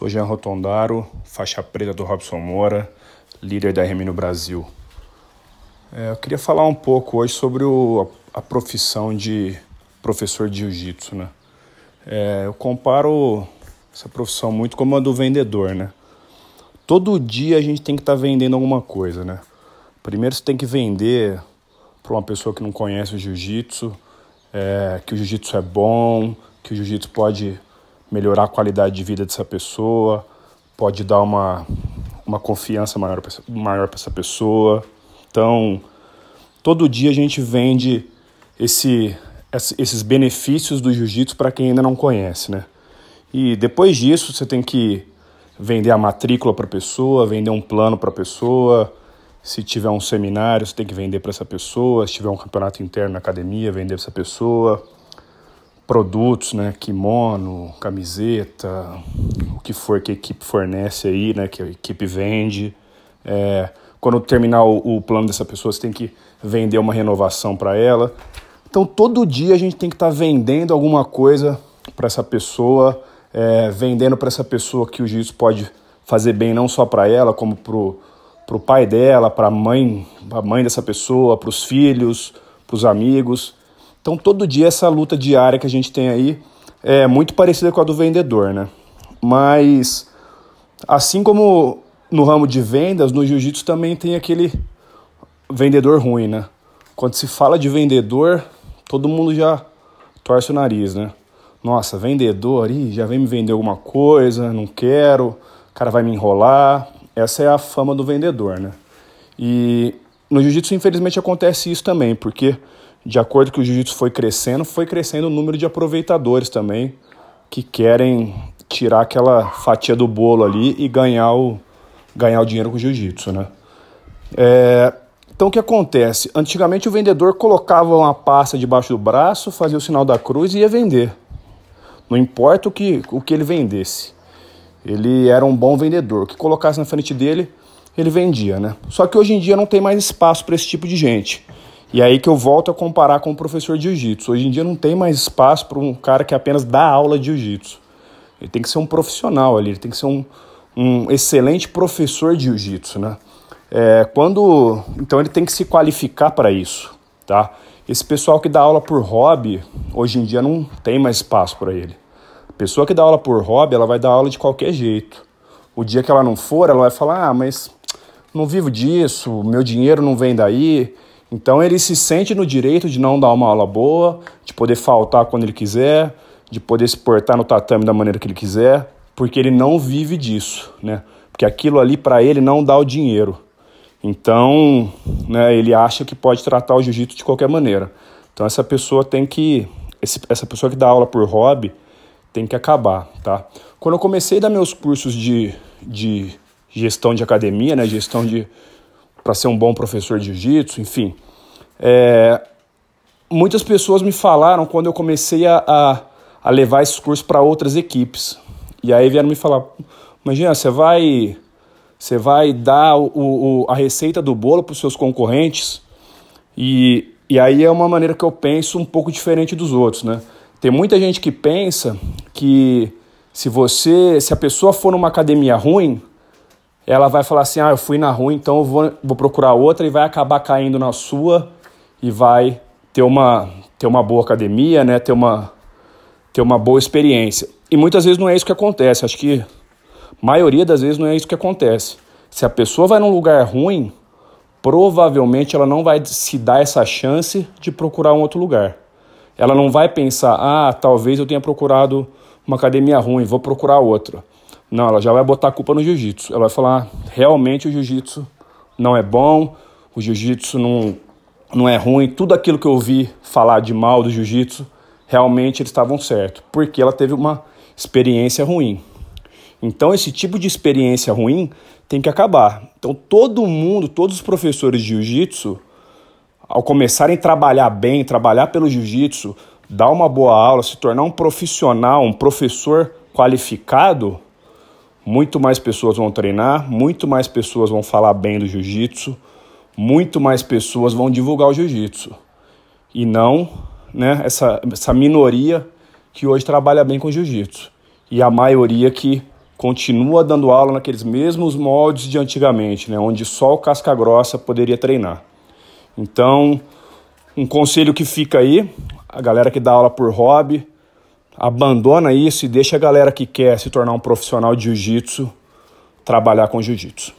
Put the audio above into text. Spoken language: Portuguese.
Sou Jean Rotondaro, faixa preta do Robson Moura, líder da RM no Brasil. É, eu queria falar um pouco hoje sobre o, a, a, profissão de professor de jiu-jitsu, né? É, eu comparo essa profissão muito como a do vendedor, né? Todo dia a gente tem que estar tá vendendo alguma coisa, né? Primeiro você tem que vender para uma pessoa que não conhece o jiu-jitsu, é, que o jiu-jitsu é bom, que o jiu-jitsu pode melhorar a qualidade de vida dessa pessoa, pode dar uma, uma confiança maior para maior essa pessoa. Então, todo dia a gente vende esse, esses benefícios do jiu-jitsu para quem ainda não conhece, né? E depois disso, você tem que vender a matrícula para a pessoa, vender um plano para a pessoa. Se tiver um seminário, você tem que vender para essa pessoa. Se tiver um campeonato interno na academia, vender para essa pessoa produtos, né, kimono, camiseta, o que for que a equipe fornece aí, né, que a equipe vende. É, quando terminar o, o, plano dessa pessoa, você tem que vender uma renovação para ela. Então, todo dia a gente tem que estar tá vendendo alguma coisa para essa pessoa, é, vendendo para essa pessoa que o jiu pode fazer bem não só para ela, como para o pai dela, para a mãe, a mãe dessa pessoa, para os filhos, para os amigos. Então, todo dia essa luta diária que a gente tem aí é muito parecida com a do vendedor, né? Mas, assim como no ramo de vendas, no jiu-jitsu também tem aquele vendedor ruim, né? Quando se fala de vendedor, todo mundo já torce o nariz, né? Nossa, vendedor, ih, já vem me vender alguma coisa, não quero, o cara vai me enrolar. Essa é a fama do vendedor, né? E no jiu-jitsu, infelizmente, acontece isso também, porque de acordo que o jiu-jitsu foi crescendo, foi crescendo o número de aproveitadores também que querem tirar aquela fatia do bolo ali e ganhar o, ganhar o dinheiro com o jiu-jitsu, né? É, então o que acontece? Antigamente o vendedor colocava uma pasta debaixo do braço, fazia o sinal da cruz e ia vender. Não importa o que, o que ele vendesse. Ele era um bom vendedor. O que colocasse na frente dele, ele vendia, né? Só que hoje em dia não tem mais espaço para esse tipo de gente. E aí que eu volto a comparar com o professor de jiu-jitsu. Hoje em dia não tem mais espaço para um cara que apenas dá aula de jiu-jitsu. Ele tem que ser um profissional ali, ele tem que ser um, um excelente professor de jiu-jitsu, né? É, quando, então ele tem que se qualificar para isso, tá? Esse pessoal que dá aula por hobby, hoje em dia não tem mais espaço para ele. A pessoa que dá aula por hobby, ela vai dar aula de qualquer jeito. O dia que ela não for, ela vai falar: "Ah, mas não vivo disso, meu dinheiro não vem daí". Então ele se sente no direito de não dar uma aula boa, de poder faltar quando ele quiser, de poder se portar no tatame da maneira que ele quiser, porque ele não vive disso, né? Porque aquilo ali para ele não dá o dinheiro. Então, né, ele acha que pode tratar o jiu-jitsu de qualquer maneira. Então essa pessoa tem que esse, essa pessoa que dá aula por hobby tem que acabar, tá? Quando eu comecei a dar meus cursos de, de gestão de academia, né, gestão de para ser um bom professor de jiu-jitsu, enfim. É, muitas pessoas me falaram quando eu comecei a, a, a levar esses cursos para outras equipes. E aí vieram me falar, imagina, você vai, você vai dar o, o, a receita do bolo para os seus concorrentes e, e aí é uma maneira que eu penso um pouco diferente dos outros, né? Tem muita gente que pensa que se você, se a pessoa for numa academia ruim, ela vai falar assim: ah, eu fui na rua, então eu vou, vou procurar outra e vai acabar caindo na sua e vai ter uma, ter uma boa academia, né? ter, uma, ter uma boa experiência. E muitas vezes não é isso que acontece. Acho que a maioria das vezes não é isso que acontece. Se a pessoa vai num lugar ruim, provavelmente ela não vai se dar essa chance de procurar um outro lugar. Ela não vai pensar, ah, talvez eu tenha procurado uma academia ruim, vou procurar outra. Não, ela já vai botar a culpa no jiu-jitsu. Ela vai falar: realmente o jiu-jitsu não é bom, o jiu-jitsu não, não é ruim, tudo aquilo que eu ouvi falar de mal do jiu-jitsu, realmente eles estavam certos, porque ela teve uma experiência ruim. Então, esse tipo de experiência ruim tem que acabar. Então, todo mundo, todos os professores de jiu-jitsu, ao começarem a trabalhar bem, trabalhar pelo jiu-jitsu, dar uma boa aula, se tornar um profissional, um professor qualificado, muito mais pessoas vão treinar, muito mais pessoas vão falar bem do jiu-jitsu, muito mais pessoas vão divulgar o jiu-jitsu. E não né, essa, essa minoria que hoje trabalha bem com jiu-jitsu. E a maioria que continua dando aula naqueles mesmos moldes de antigamente, né, onde só o casca grossa poderia treinar. Então, um conselho que fica aí, a galera que dá aula por hobby, abandona isso e deixa a galera que quer se tornar um profissional de jiu-jitsu trabalhar com jiu-jitsu.